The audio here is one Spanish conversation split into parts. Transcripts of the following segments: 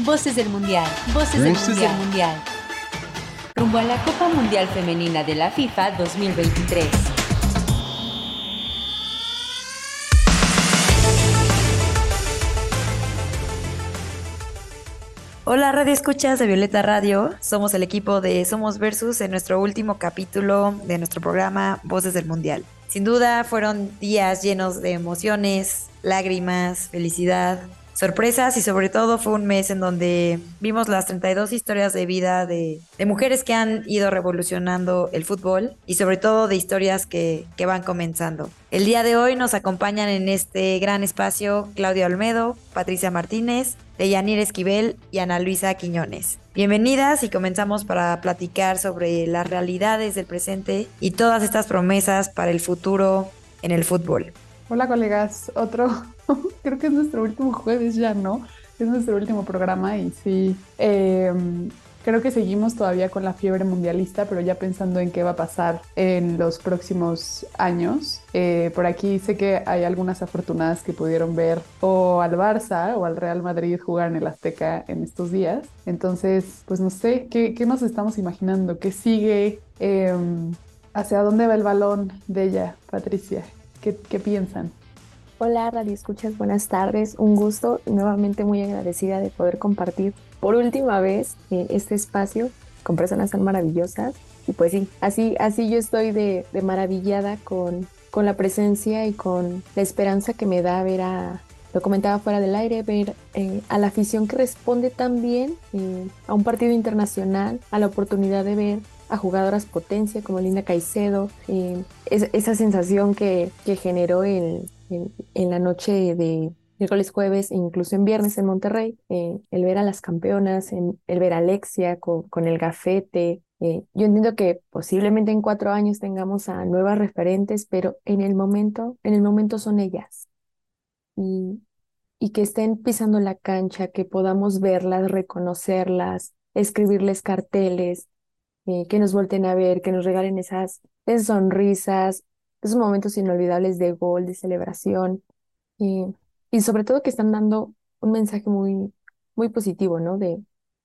Voces del Mundial. Voces, del, mundial. del Mundial. Rumbo a la Copa Mundial Femenina de la FIFA 2023. Hola Radio Escuchas de Violeta Radio, somos el equipo de Somos Versus en nuestro último capítulo de nuestro programa Voces del Mundial. Sin duda fueron días llenos de emociones, lágrimas, felicidad, sorpresas y sobre todo fue un mes en donde vimos las 32 historias de vida de, mujeres que han ido revolucionando el fútbol y sobre todo de historias que, que, van comenzando. El día de hoy nos acompañan en este gran espacio Claudia Olmedo, Patricia Martínez, Deyanir Esquivel y Ana Luisa Quiñones. Bienvenidas y comenzamos para platicar sobre las realidades del presente y todas estas promesas para el futuro en el fútbol. Hola colegas, otro, creo que es nuestro último jueves ya, ¿no? Es nuestro último programa y sí, em, creo que seguimos todavía con la fiebre mundialista, pero ya pensando en qué va a pasar en los próximos años. Eh, por aquí sé que hay algunas afortunadas que pudieron ver o al Barça o al Real Madrid jugar en el Azteca en estos días. Entonces, pues no sé, ¿qué, qué nos estamos imaginando? ¿Qué sigue? Em, ¿Hacia dónde va el balón de ella, Patricia? ¿Qué, piensan? Hola, Radio Escuchas, buenas tardes. Un gusto nuevamente muy agradecida de poder compartir por última vez eh, este espacio con personas tan maravillosas. Y pues sí, así, así yo estoy de, maravillada con, con la presencia y con la esperanza que me da ver a, lo comentaba fuera del aire, ver eh, a la afición que responde tan bien eh, a un partido internacional, a la oportunidad de ver a jugadoras potencia como Linda Caicedo, eh, esa sensación que, generó en, la noche de miércoles, jueves e incluso en viernes en Monterrey, eh, el ver a las campeonas, el ver a Alexia con, el gafete. Eh, yo entiendo que posiblemente en cuatro años tengamos a nuevas referentes, pero en el momento, en el momento son ellas. Y, y que estén pisando la cancha, que podamos verlas, reconocerlas, escribirles carteles, eh, que nos volten a ver, que nos regalen esas, sonrisas, esos momentos inolvidables de gol, de celebración, eh, y sobre todo que están dando un mensaje muy, muy positivo, ¿no? De,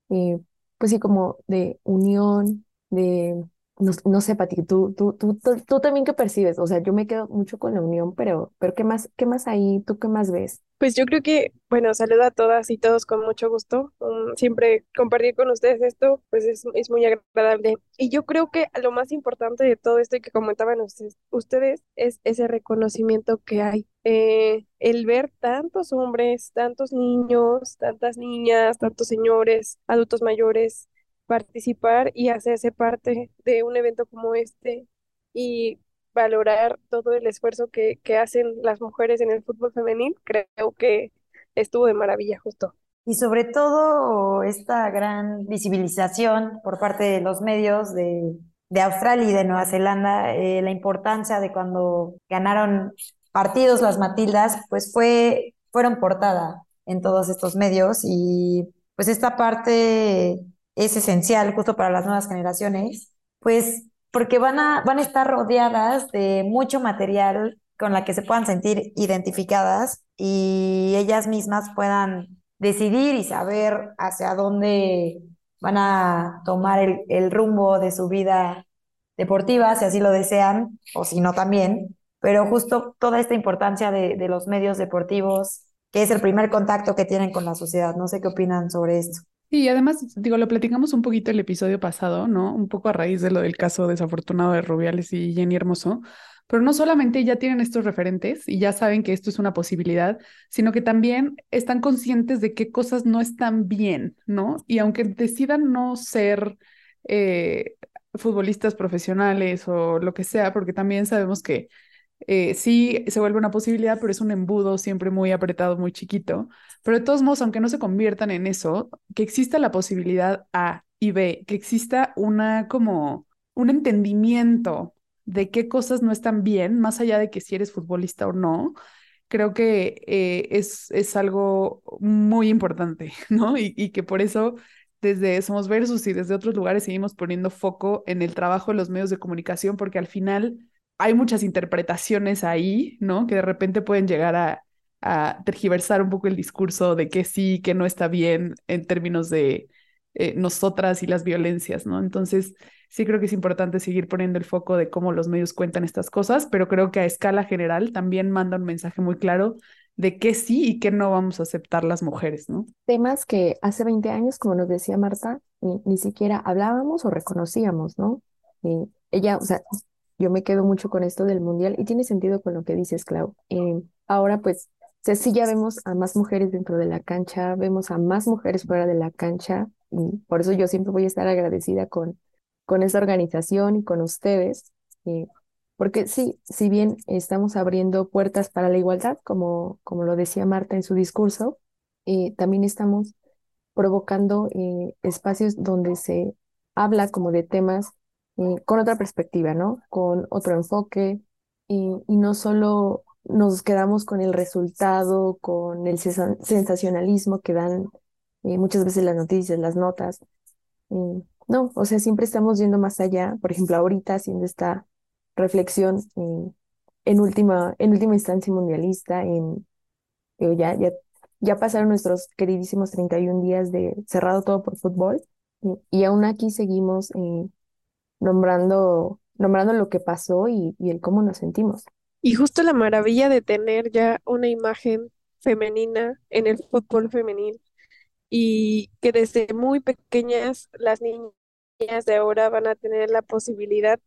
eh, pues sí, como de unión, de no, sé, Pati, ¿tú, tú, tú, tú, también qué percibes, o sea, yo me quedo mucho con la unión, pero, pero ¿qué más, qué más ahí? ¿Tú qué más ves? Pues yo creo que, bueno, saludo a todas y todos con mucho gusto. Um, siempre compartir con ustedes esto, pues es, es, muy agradable. Y yo creo que lo más importante de todo esto y que comentaban ustedes, ustedes es ese reconocimiento que hay. Eh, el ver tantos hombres, tantos niños, tantas niñas, tantos señores, adultos mayores, participar y hacerse parte de un evento como este y valorar todo el esfuerzo que, que hacen las mujeres en el fútbol femenil, creo que estuvo de maravilla justo. Y sobre todo esta gran visibilización por parte de los medios de, de Australia y de Nueva Zelanda, eh, la importancia de cuando ganaron partidos las Matildas, pues fue, fueron portada en todos estos medios y pues esta parte es esencial justo para las nuevas generaciones, pues porque van a, van a estar rodeadas de mucho material con la que se puedan sentir identificadas y ellas mismas puedan decidir y saber hacia dónde van a tomar el, rumbo de su vida deportiva, si así lo desean, o si no también. Pero justo toda esta importancia de, de los medios deportivos, que es el primer contacto que tienen con la sociedad. No sé qué opinan sobre esto. Y además, digo, lo platicamos un poquito el episodio pasado, ¿no? Un poco a raíz de lo del caso desafortunado de Rubiales y Jenny Hermoso, pero no solamente ya tienen estos referentes y ya saben que esto es una posibilidad, sino que también están conscientes de qué cosas no están bien, ¿no? Y aunque decidan no ser eh, futbolistas profesionales o lo que sea, porque también sabemos que eh, sí se vuelve una posibilidad, pero es un embudo siempre muy apretado, muy chiquito. Pero de todos modos, aunque no se conviertan en eso, que exista la posibilidad A y B, que exista una como un entendimiento de qué cosas no están bien, más allá de que si eres futbolista o no, creo que eh, es, es algo muy importante, ¿no? Y, y que por eso desde Somos Versus y desde otros lugares seguimos poniendo foco en el trabajo de los medios de comunicación, porque al final hay muchas interpretaciones ahí, ¿no? Que de repente pueden llegar a, tergiversar un poco el discurso de que sí, que no está bien en términos de eh, nosotras y las violencias, ¿no? Entonces, sí creo que es importante seguir poniendo el foco de cómo los medios cuentan estas cosas, pero creo que a escala general también manda un mensaje muy claro de qué sí y qué no vamos a aceptar las mujeres, ¿no? Temas que hace 20 años, como nos decía Marta, ni, siquiera hablábamos o reconocíamos, ¿no? ella, o sea, yo me quedo mucho con esto del mundial y tiene sentido con lo que dices, Clau. Eh, ahora, pues, sí ya vemos a más mujeres dentro de la cancha, vemos a más mujeres fuera de la cancha y por eso yo siempre voy a estar agradecida con, con esa organización y con ustedes, eh, porque sí, si bien estamos abriendo puertas para la igualdad, como, como lo decía Marta en su discurso, eh, también estamos provocando espacios donde se habla como de temas con otra perspectiva, ¿no? Con otro enfoque y, y no solo nos quedamos con el resultado, con el sensacionalismo que dan eh, muchas veces las noticias, las notas. Eh, no, o sea, siempre estamos yendo más allá. Por ejemplo, ahorita haciendo esta reflexión eh, en, última, en última instancia mundialista, en, ya, ya, ya pasaron nuestros queridísimos 31 días de cerrado todo por fútbol y, aún aquí seguimos nombrando, nombrando lo que pasó y, y el cómo nos sentimos. Y justo la maravilla de tener ya una imagen femenina en el fútbol femenil y que desde muy pequeñas las niñas de ahora van a tener la posibilidad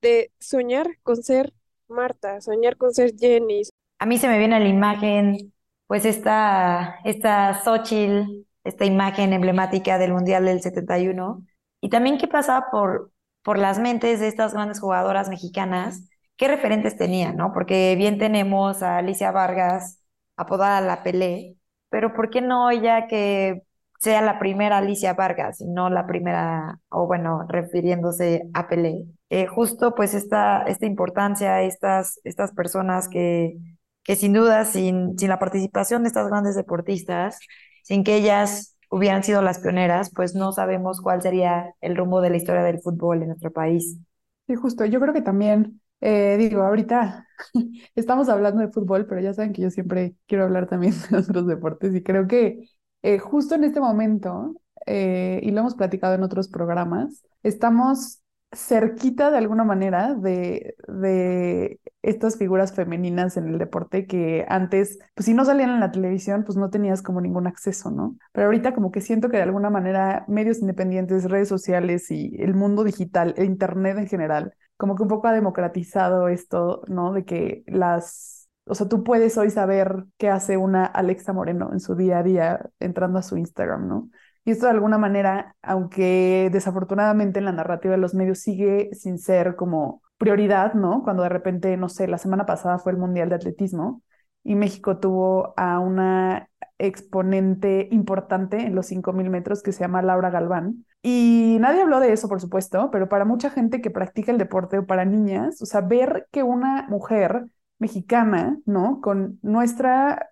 de soñar con ser Marta, soñar con ser Jenny. A mí se me viene a la imagen, pues esta, esta Xochitl, esta imagen emblemática del Mundial del 71, y también qué pasaba por, por las mentes de estas grandes jugadoras mexicanas, qué referentes tenían, ¿no? Porque bien tenemos a Alicia Vargas, apodada La Pelé, pero ¿por qué no ella que sea la primera Alicia Vargas y no la primera, o bueno, refiriéndose a Pelé? Eh, justo pues esta, esta importancia, estas, estas personas que, que sin duda, sin, sin la participación de estas grandes deportistas, sin que ellas hubieran sido las pioneras, pues no sabemos cuál sería el rumbo de la historia del fútbol en nuestro país. Sí, justo. Yo creo que también eh, digo, ahorita estamos hablando de fútbol, pero ya saben que yo siempre quiero hablar también de otros deportes y creo que eh, justo en este momento, eh, y lo hemos platicado en otros programas, estamos cerquita de alguna manera de, de estas figuras femeninas en el deporte que antes, pues si no salían en la televisión, pues no tenías como ningún acceso, ¿no? Pero ahorita como que siento que de alguna manera medios independientes, redes sociales y el mundo digital, el Internet en general, como que un poco ha democratizado esto, ¿no? De que las, o sea, tú puedes hoy saber qué hace una Alexa Moreno en su día a día entrando a su Instagram, ¿no? Y esto de alguna manera, aunque desafortunadamente en la narrativa de los medios sigue sin ser como prioridad, ¿no? Cuando de repente, no sé, la semana pasada fue el Mundial de Atletismo y México tuvo a una exponente importante en los 5.000 metros que se llama Laura Galván, y nadie habló de eso, por supuesto, pero para mucha gente que practica el deporte o para niñas, o sea, ver que una mujer mexicana, ¿no? Con nuestra,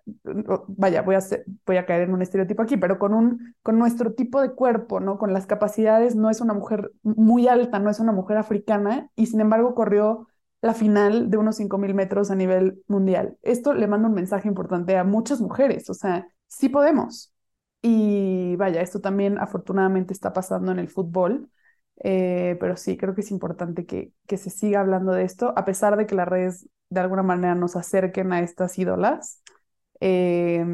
vaya, voy a, voy a caer en un estereotipo aquí, pero con, un, con nuestro tipo de cuerpo, ¿no? Con las capacidades, no es una mujer muy alta, no es una mujer africana, y sin embargo corrió la final de unos 5.000 metros a nivel mundial. Esto le manda un mensaje importante a muchas mujeres, o sea, sí podemos, y vaya, esto también afortunadamente está pasando en el fútbol, eh, pero sí, creo que es importante que, que se siga hablando de esto, a pesar de que las redes de alguna manera nos acerquen a estas ídolas, eh,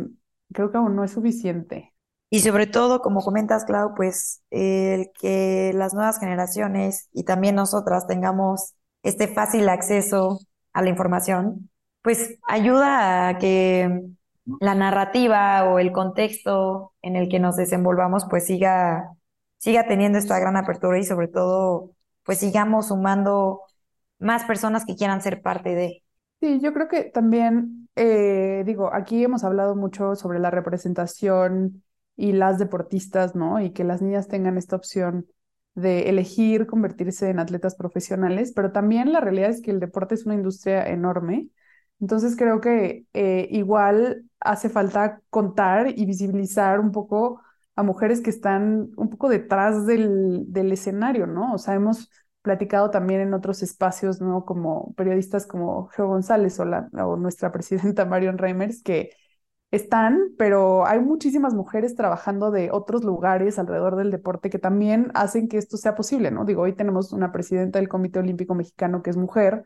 creo que aún no es suficiente. Y sobre todo, como comentas, Clau, pues el que las nuevas generaciones y también nosotras tengamos este fácil acceso a la información, pues ayuda a que la narrativa o el contexto en el que nos desenvolvamos pues siga, siga teniendo esta gran apertura y sobre todo pues sigamos sumando más personas que quieran ser parte de. Sí, yo creo que también, eh, digo, aquí hemos hablado mucho sobre la representación y las deportistas, ¿no? Y que las niñas tengan esta opción de elegir convertirse en atletas profesionales, pero también la realidad es que el deporte es una industria enorme entonces creo que eh, igual hace falta contar y visibilizar un poco a mujeres que están un poco detrás del, del escenario, ¿no? O sea, hemos platicado también en otros espacios, ¿no? Como periodistas como Geo González o, nuestra presidenta Marion Reimers, que están, pero hay muchísimas mujeres trabajando de otros lugares alrededor del deporte que también hacen que esto sea posible, ¿no? Digo, hoy tenemos una presidenta del Comité Olímpico Mexicano que es mujer,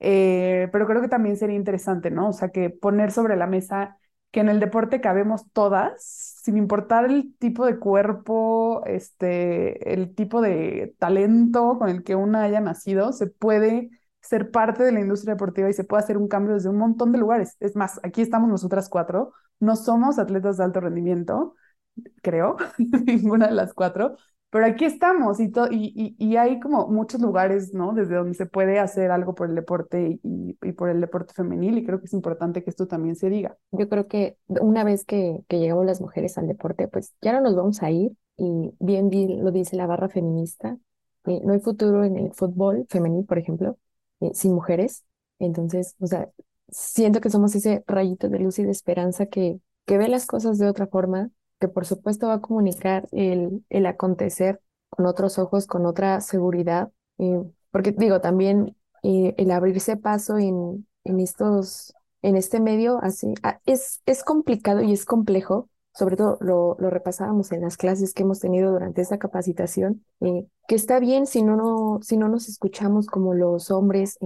eh, pero creo que también sería interesante, ¿no? O sea, que poner sobre la mesa que en el deporte cabemos todas, sin importar el tipo de cuerpo, este, el tipo de talento con el que una haya nacido, se puede ser parte de la industria deportiva y se puede hacer un cambio desde un montón de lugares. Es más, aquí estamos nosotras cuatro, no somos atletas de alto rendimiento, creo, ninguna de las cuatro, pero aquí estamos y, y, y, hay como muchos lugares, ¿no? Desde donde se puede hacer algo por el deporte y, y, por el deporte femenil y creo que es importante que esto también se diga. Yo creo que una vez que, que llegamos las mujeres al deporte, pues ya no nos vamos a ir y bien lo dice la barra feminista, eh, no hay futuro en el fútbol femenil, por ejemplo, eh, sin mujeres. Entonces, o sea, siento que somos ese rayito de luz y de esperanza que, que ve las cosas de otra forma que por supuesto va a comunicar el, el acontecer con otros ojos, con otra seguridad, porque digo, también el abrirse paso en, en, estos, en este medio así, ah, es, es complicado y es complejo, sobre todo lo, lo, repasábamos en las clases que hemos tenido durante esta capacitación, eh, que está bien si no, no, si no nos escuchamos como los hombres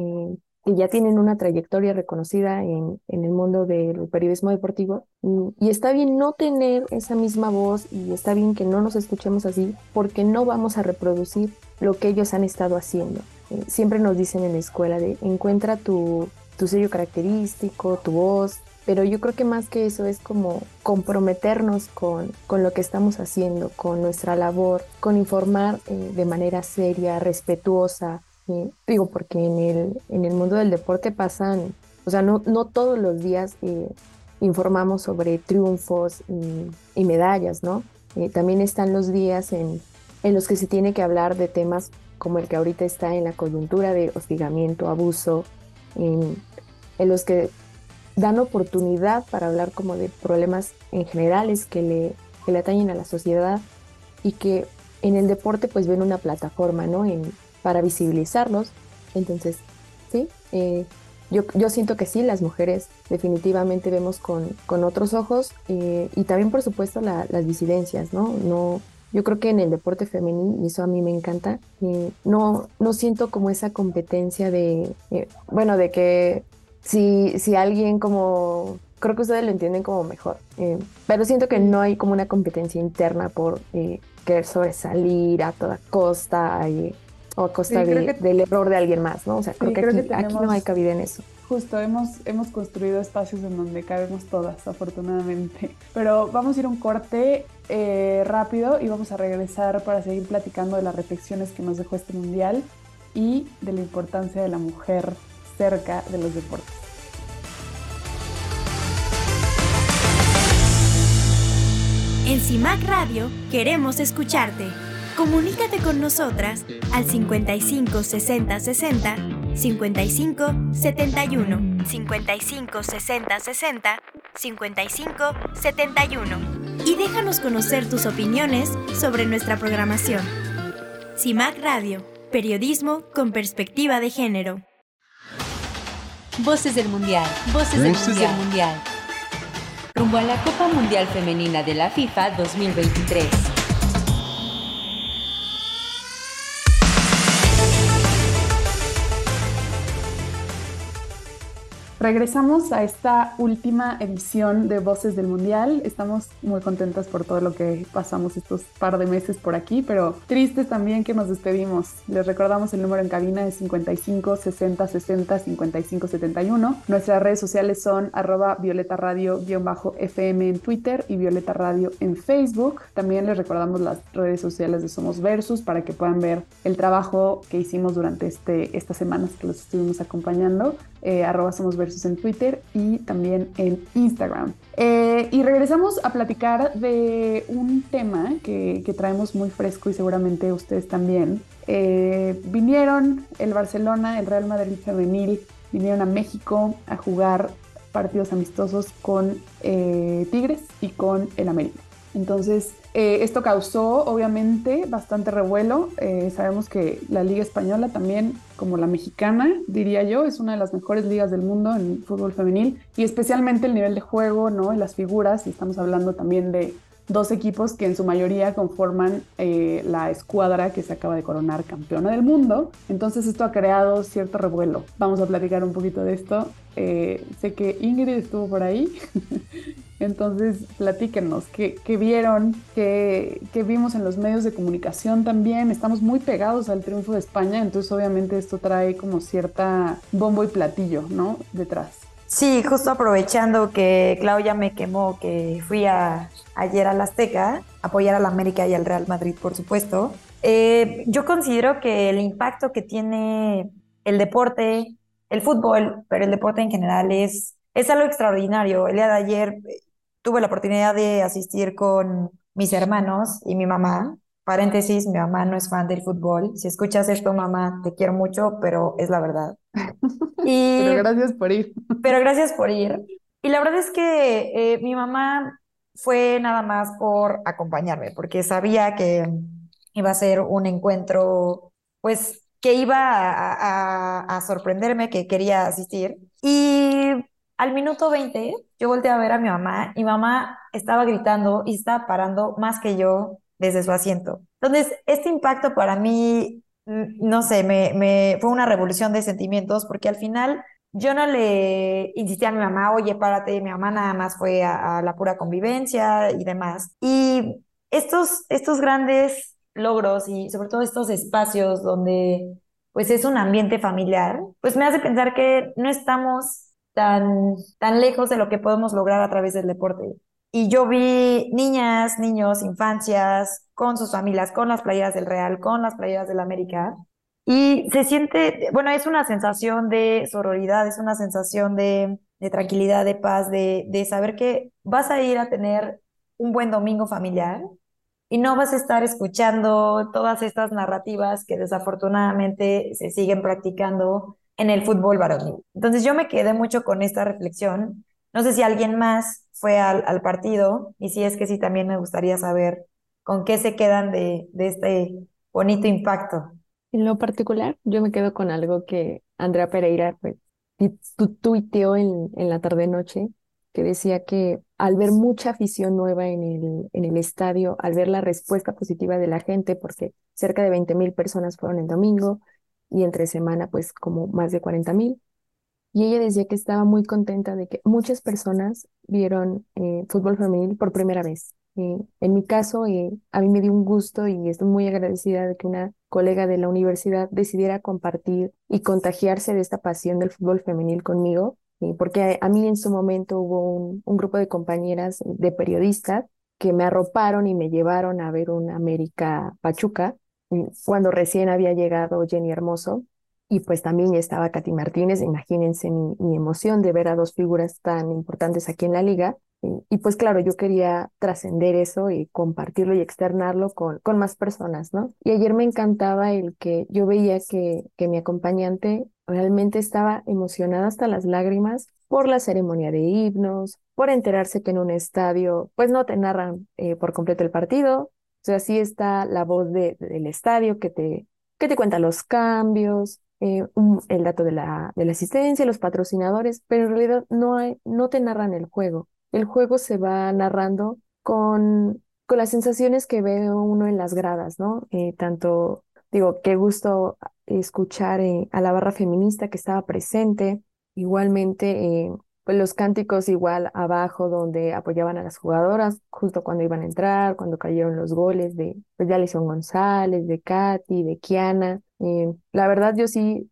que ya tienen una trayectoria reconocida en, en el mundo del periodismo deportivo. Y, está bien no tener esa misma voz y está bien que no nos escuchemos así porque no vamos a reproducir lo que ellos han estado haciendo. Eh, siempre nos dicen en la escuela de encuentra tu, tu sello característico, tu voz, pero yo creo que más que eso es como comprometernos con, con lo que estamos haciendo, con nuestra labor, con informar eh, de manera seria, respetuosa, digo, porque en el, en el mundo del deporte pasan, o sea, no, no todos los días eh, informamos sobre triunfos y, medallas, ¿no? Eh, también están los días en, en los que se tiene que hablar de temas como el que ahorita está en la coyuntura de hostigamiento, abuso, en, en los que dan oportunidad para hablar como de problemas en generales que le, que le atañen a la sociedad y que en el deporte pues ven una plataforma, ¿no? En, para visibilizarlos. Entonces, sí, eh, yo, yo, siento que sí, las mujeres definitivamente vemos con, con otros ojos eh, y también, por supuesto, las disidencias, ¿no? no yo creo que en el deporte femenino, y eso a mí me encanta, eh, no, no siento como esa competencia de, bueno, de que si, si alguien como creo que ustedes lo entienden como mejor. pero siento que no hay como una competencia interna por querer sobresalir a toda costa. Y, o a costa del error de alguien más, ¿no? O sea, creo, que, aquí, no hay cabida en eso. Justo, hemos, hemos construido espacios en donde cabemos todas, afortunadamente. Pero vamos a ir un corte eh, rápido y vamos a regresar para seguir platicando de las reflexiones que nos dejó este mundial y de la importancia de la mujer cerca de los deportes. En CIMAC Radio queremos escucharte. Comunícate con nosotras al 55 60 60 55 71 55 60 60 55 71 y déjanos conocer tus opiniones sobre nuestra programación. CIMAC Radio, periodismo con perspectiva de género. Voces del Mundial, Voces, del, mundial. del Mundial. Rumbo a la Copa Mundial Femenina de la FIFA 2023. Regresamos a esta última edición de Voces del Mundial. Estamos muy contentas por todo lo que pasamos estos par de meses por aquí, pero tristes también que nos despedimos. Les recordamos el número en cabina de 55 60 60 55 71. Nuestras redes sociales son arroba violeta radio-fm en Twitter y violeta radio en Facebook. También les recordamos las redes sociales de Somos Versus para que puedan ver el trabajo que hicimos durante este, estas semanas que los estuvimos acompañando. Eh, arroba Somos Versus en Twitter y también en Instagram. Eh, y regresamos a platicar de un tema que, traemos muy fresco y seguramente ustedes también. Eh, vinieron el Barcelona, el Real Madrid femenil, vinieron a México a jugar partidos amistosos con eh, Tigres y con el América. Entonces, eh, esto causó obviamente bastante revuelo. Eh, sabemos que la Liga Española también, como la mexicana, diría yo, es una de las mejores ligas del mundo en fútbol femenil y especialmente el nivel de juego, ¿no? Y las figuras, y estamos hablando también de dos equipos que en su mayoría conforman eh, la escuadra que se acaba de coronar campeona del mundo. Entonces esto ha creado cierto revuelo. Vamos a platicar un poquito de esto. sé que Ingrid estuvo por ahí Entonces, platíquenos, ¿qué, vieron? ¿Qué, vimos en los medios de comunicación también? Estamos muy pegados al triunfo de España, entonces obviamente esto trae como cierta bombo y platillo, ¿no? Detrás. Sí, justo aprovechando que Claudia me quemó, que fui a, ayer a la Azteca, apoyar a la América y al Real Madrid, por supuesto. Eh, yo considero que el impacto que tiene el deporte, el fútbol, pero el deporte en general es, es algo extraordinario. El día de ayer tuve la oportunidad de asistir con mis hermanos y mi mamá. Paréntesis, mi mamá no es fan del fútbol. Si escuchas esto, mamá, te quiero mucho, pero es la verdad. Y, pero gracias por ir. Pero gracias por ir. Y la verdad es que eh, mi mamá fue nada más por acompañarme, porque sabía que iba a ser un encuentro, pues, que iba a, a sorprenderme, que quería asistir. Y al minuto 20, yo volteé a ver a mi mamá y mamá estaba gritando y estaba parando más que yo desde su asiento. Entonces, este impacto para mí, no sé, me, me fue una revolución de sentimientos porque al final yo no le insistí a mi mamá, oye, párate, mi mamá nada más fue a, a la pura convivencia y demás. Y estos, estos grandes logros y sobre todo estos espacios donde pues es un ambiente familiar, pues me hace pensar que no estamos tan, tan lejos de lo que podemos lograr a través del deporte. Y yo vi niñas, niños, infancias, con sus familias, con las playeras del Real, con las playeras del América. Y se siente, bueno, es una sensación de sororidad, es una sensación de, de tranquilidad, de paz, de, de saber que vas a ir a tener un buen domingo familiar y no vas a estar escuchando todas estas narrativas que desafortunadamente se siguen practicando en el fútbol varonil. Entonces yo me quedé mucho con esta reflexión. No sé si alguien más fue al, partido y si es que sí, también me gustaría saber con qué se quedan de, este bonito impacto. En lo particular, yo me quedo con algo que Andrea Pereira pues, tuiteó en, en la tarde-noche, que decía que al ver mucha afición nueva en el, en el estadio, al ver la respuesta positiva de la gente, porque cerca de 20 mil personas fueron el domingo, y entre semana pues como más de 40 mil. Y ella decía que estaba muy contenta de que muchas personas vieron eh, fútbol femenil por primera vez. Eh, en mi caso, eh, a mí me dio un gusto y estoy muy agradecida de que una colega de la universidad decidiera compartir y contagiarse de esta pasión del fútbol femenil conmigo, porque a, mí en su momento hubo un, un grupo de compañeras de periodistas que me arroparon y me llevaron a ver un América Pachuca cuando recién había llegado Jenny Hermoso y pues también estaba Katy Martínez, imagínense mi, emoción de ver a dos figuras tan importantes aquí en la liga. Y, pues claro, yo quería trascender eso y compartirlo y externarlo con, con más personas, ¿no? Y ayer me encantaba el que yo veía que, que mi acompañante realmente estaba emocionada hasta las lágrimas por la ceremonia de himnos, por enterarse que en un estadio pues no te narran eh, por completo el partido, o sea, sí está la voz de, del estadio que te, que te cuenta los cambios, eh, el dato de la, de la asistencia, los patrocinadores, pero en realidad no, hay, no te narran el juego. El juego se va narrando con, con las sensaciones que ve uno en las gradas, ¿no? Eh, tanto, digo, qué gusto escuchar eh, a la barra feminista que estaba presente, igualmente pues los cánticos igual abajo donde apoyaban a las jugadoras justo cuando iban a entrar, cuando cayeron los goles de pues, de Alison González, de Katy, de Kiana. Eh, la verdad yo sí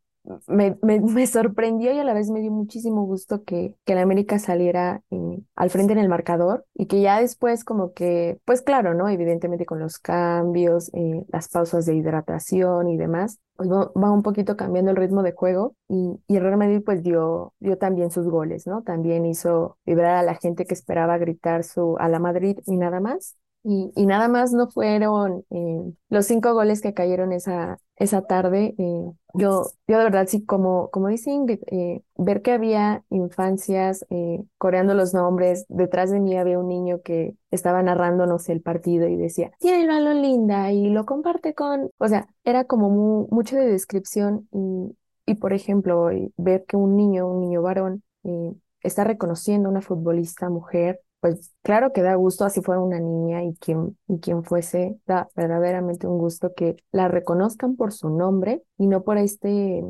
me, me, sorprendió y a la vez me dio muchísimo gusto que, que la América saliera eh, al frente en el marcador y que ya después como que, pues claro, ¿no? Evidentemente con los cambios, eh, las pausas de hidratación y demás, pues va, un poquito cambiando el ritmo de juego y, y el Real Madrid pues dio, dio también sus goles, ¿no? También hizo vibrar a la gente que esperaba gritar su a la Madrid y nada más. Y, y nada más no fueron eh, los cinco goles que cayeron esa, esa tarde, eh, yo, yo de verdad sí, como, como dice Ingrid, eh, ver que había infancias eh, coreando los nombres, detrás de mí había un niño que estaba narrándonos el partido y decía, tiene el balón linda y lo comparte con, o sea, era como mucho de descripción y, y, por ejemplo, ver que un niño, un niño varón, está reconociendo a una futbolista mujer pues claro que da gusto, así fuera una niña y quien, y quien fuese, da verdaderamente un gusto que la reconozcan por su nombre y no por este,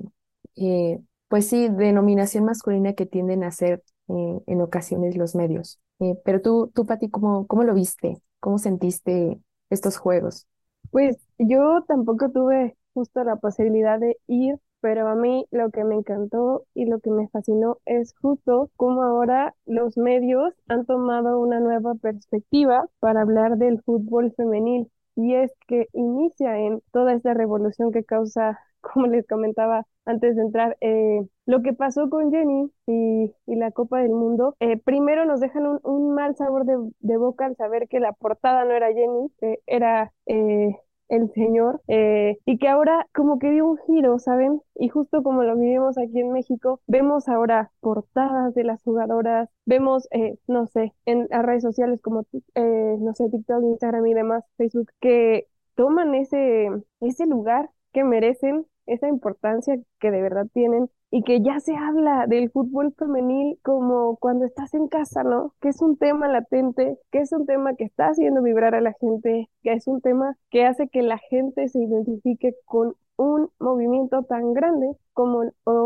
eh, pues sí, denominación masculina que tienden a hacer eh, en ocasiones los medios. Eh, pero tú, tú, Pati, ¿cómo, ¿cómo lo viste? ¿Cómo sentiste estos juegos? Pues yo tampoco tuve justo la posibilidad de ir pero a mí lo que me encantó y lo que me fascinó es justo cómo ahora los medios han tomado una nueva perspectiva para hablar del fútbol femenil. Y es que inicia en toda esta revolución que causa, como les comentaba antes de entrar, eh, lo que pasó con Jenny y, la Copa del Mundo, eh, primero nos dejan un, mal sabor de, boca al saber que la portada no era Jenny, era eh, el Señor, eh, y que ahora como que dio un giro, ¿saben? Y justo como lo vivimos aquí en México, vemos ahora portadas de las jugadoras, vemos, eh, no sé, en las redes sociales como, eh, no sé, TikTok, Instagram y demás, Facebook, que toman ese, ese lugar que merecen, esa importancia que de verdad tienen y que ya se habla del fútbol femenil como cuando estás en casa, ¿no? Que es un tema latente, que es un tema que está haciendo vibrar a la gente, que es un tema que hace que la gente se identifique con un movimiento tan grande como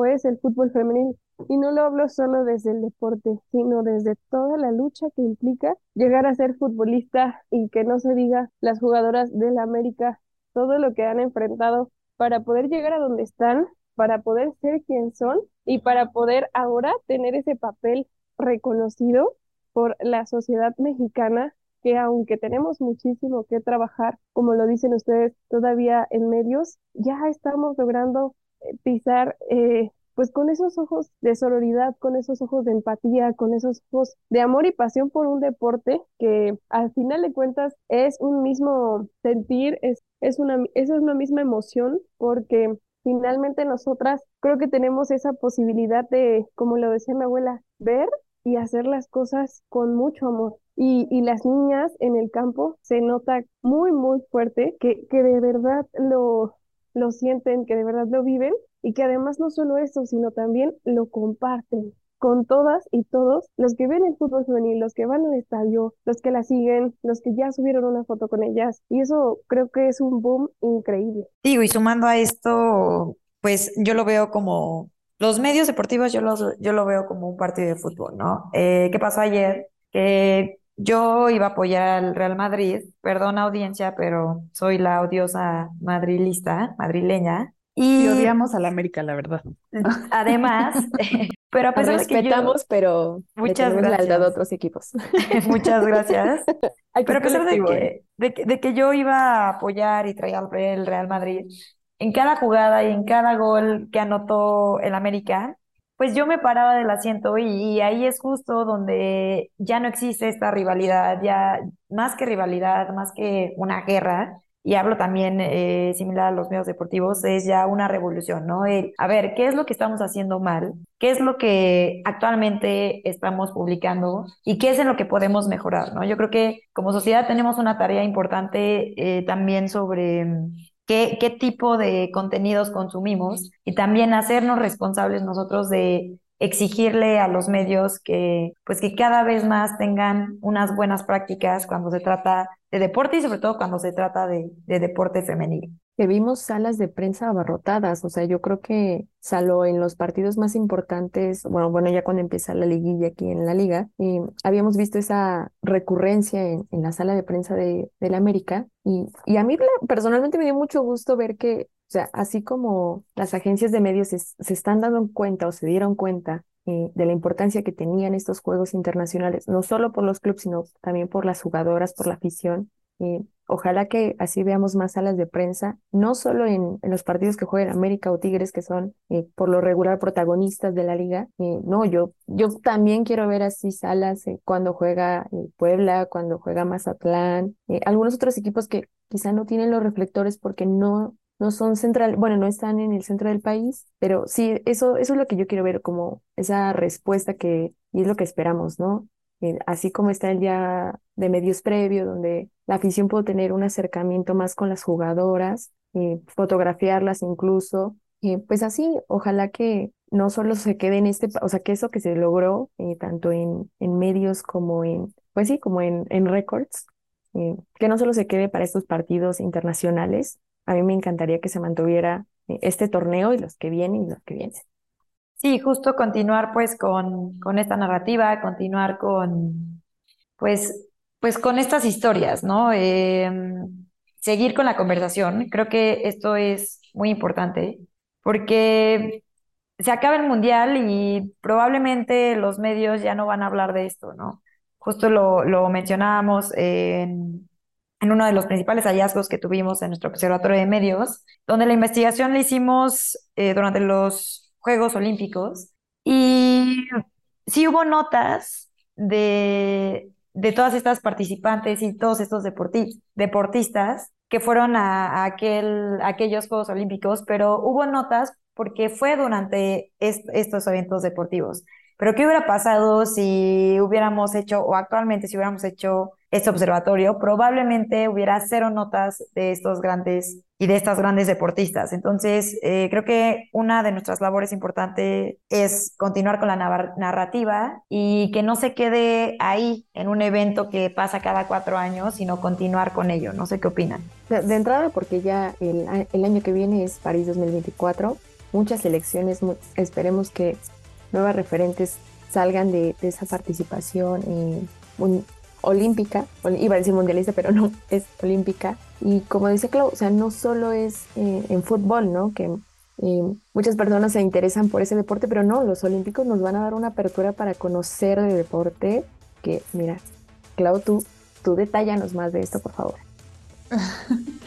es el fútbol femenil. Y no lo hablo solo desde el deporte, sino desde toda la lucha que implica llegar a ser futbolista y que no se diga las jugadoras de la América, todo lo que han enfrentado para poder llegar a donde están para poder ser quien son y para poder ahora tener ese papel reconocido por la sociedad mexicana que aunque tenemos muchísimo que trabajar, como lo dicen ustedes todavía en medios, ya estamos logrando eh, pisar eh, pues con esos ojos de sororidad, con esos ojos de empatía, con esos ojos de amor y pasión por un deporte que al final de cuentas es un mismo sentir, es, es, una, es una misma emoción, porque finalmente nosotras creo que tenemos esa posibilidad de, como lo decía mi abuela, ver y hacer las cosas con mucho amor. Y, y las niñas en el campo se nota muy, muy fuerte que, que de verdad lo, lo sienten, que de verdad lo viven y que además no solo eso, sino también lo comparten con todas y todos los que ven el fútbol femenil, los que van al estadio, los que la siguen, los que ya subieron una foto con ellas. Y eso creo que es un boom increíble. Digo, y sumando a esto, pues yo lo veo como los medios deportivos, yo, los, yo lo veo como un partido de fútbol, ¿no? Eh, ¿Qué pasó ayer? Que yo iba a apoyar al Real Madrid, perdón audiencia, pero soy la odiosa madrilista, madrileña, y, odiamos a la América, la verdad. Además, pero a pesar de que respetamos, pero muchas gracias a otros equipos. muchas gracias. pero a pesar de que, de, que yo iba a apoyar y traer el Real Madrid, en cada jugada y en cada gol que anotó el América, pues yo me paraba del asiento y, y, ahí es justo donde ya no existe esta rivalidad, ya más que rivalidad, más que una guerra, y hablo también eh, similar a los medios deportivos, es ya una revolución, ¿no? a ver, ¿qué es lo que estamos haciendo mal? ¿Qué es lo que actualmente estamos publicando? ¿Y qué es en lo que podemos mejorar, ¿no? Yo creo que como sociedad tenemos una tarea importante eh, también sobre mm, qué, qué tipo de contenidos consumimos y también hacernos responsables nosotros de exigirle a los medios que pues que cada vez más tengan unas buenas prácticas cuando se trata de deporte y sobre todo cuando se trata de, de deporte femenino. Que vimos salas de prensa abarrotadas, o sea, yo creo que salvo en los partidos más importantes, bueno, bueno, ya cuando empieza la liguilla aquí en la liga, y habíamos visto esa recurrencia en, en la sala de prensa de, de la América, y, y a mí personalmente me dio mucho gusto ver que o sea, así como las agencias de medios se, están dando cuenta o se dieron cuenta eh, de la importancia que tenían estos juegos internacionales, no solo por los clubes, sino también por las jugadoras, por la afición. Eh, ojalá que así veamos más salas de prensa, no solo en, los partidos que juegan América o Tigres, que son eh, por lo regular protagonistas de la liga. no, yo, yo también quiero ver así salas cuando juega Puebla, cuando juega Mazatlán, algunos otros equipos que quizá no tienen los reflectores porque no no son central, bueno, no están en el centro del país, pero sí, eso, eso es lo que yo quiero ver como esa respuesta que, y es lo que esperamos, ¿no? Eh, así como está el día de medios previo, donde la afición puede tener un acercamiento más con las jugadoras, eh, fotografiarlas incluso, eh, pues así, ojalá que no solo se quede en este, o sea, que eso que se logró, tanto en, en medios como en, pues sí, como en, en récords, que no solo se quede para estos partidos internacionales, a mí me encantaría que se mantuviera eh, este torneo y los que vienen y los que vienen. Sí, justo continuar pues con, con esta narrativa, continuar con pues, pues con estas historias, ¿no? Em, seguir con la conversación. Creo que esto es muy importante porque se acaba el mundial y probablemente los medios ya no van a hablar de esto, ¿no? Justo lo, lo mencionábamos en, en uno de los principales hallazgos que tuvimos en nuestro observatorio de medios, donde la investigación la hicimos eh, durante los Juegos Olímpicos y sí hubo notas de, de todas estas participantes y todos estos deportistas que fueron a, aquel, aquellos Juegos Olímpicos, pero hubo notas porque fue durante estos eventos deportivos. Pero ¿qué hubiera pasado si hubiéramos hecho, o actualmente si hubiéramos hecho este observatorio, probablemente hubiera cero notas de estos grandes y de estas grandes deportistas. Entonces, eh, creo que una de nuestras labores importantes es continuar con la narrativa y que no se quede ahí en un evento que pasa cada cuatro años, sino continuar con ello. No sé qué opinan. De, entrada, porque ya el, el, año que viene es París 2024, muchas elecciones, esperemos que nuevas referentes salgan de, de esa participación. un, olímpica, iba a decir mundialista, pero no, es olímpica. Y como dice Clau, o sea, no solo es eh, en fútbol, ¿no? Que eh, muchas personas se interesan por ese deporte, pero no, los olímpicos nos van a dar una apertura para conocer el deporte. Que, mira, Clau, tú, tú detállanos más de esto, por favor.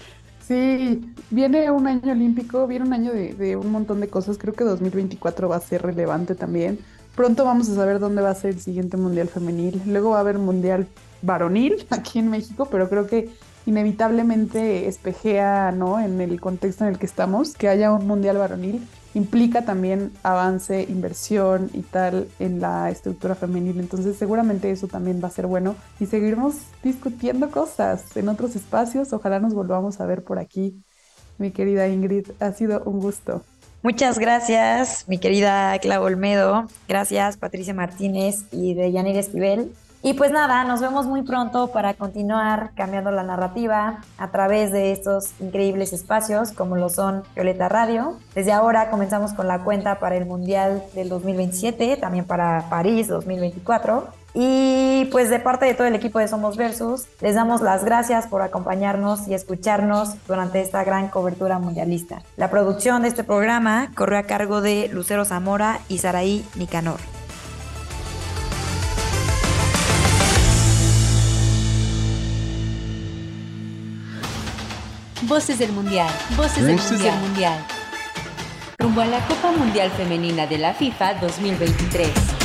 Sí, viene un año olímpico, viene un año de, de, un montón de cosas. Creo que 2024 va a ser relevante también. Pronto vamos a saber dónde va a ser el siguiente Mundial Femenil. Luego va a haber Mundial varonil aquí en México, pero creo que inevitablemente espejea, ¿no? En el contexto en el que estamos, que haya un mundial varonil implica también avance, inversión y tal en la estructura femenil. Entonces seguramente eso también va a ser bueno y seguiremos discutiendo cosas en otros espacios. Ojalá nos volvamos a ver por aquí. Mi querida Ingrid, ha sido un gusto. Muchas gracias, mi querida Clau Olmedo. Gracias, Patricia Martínez y de Yanir Esquivel. Y pues nada, nos vemos muy pronto para continuar cambiando la narrativa a través de estos increíbles espacios como lo son Violeta Radio. Desde ahora comenzamos con la cuenta para el Mundial del 2027, también para París 2024. Y pues de parte de todo el equipo de Somos Versus, les damos las gracias por acompañarnos y escucharnos durante esta gran cobertura mundialista. La producción de este programa corrió a cargo de Lucero Zamora y Saraí Nicanor. Voces del Mundial. Voces, del, mundial. del Mundial. Rumbo a la Copa Mundial Femenina de la FIFA 2023.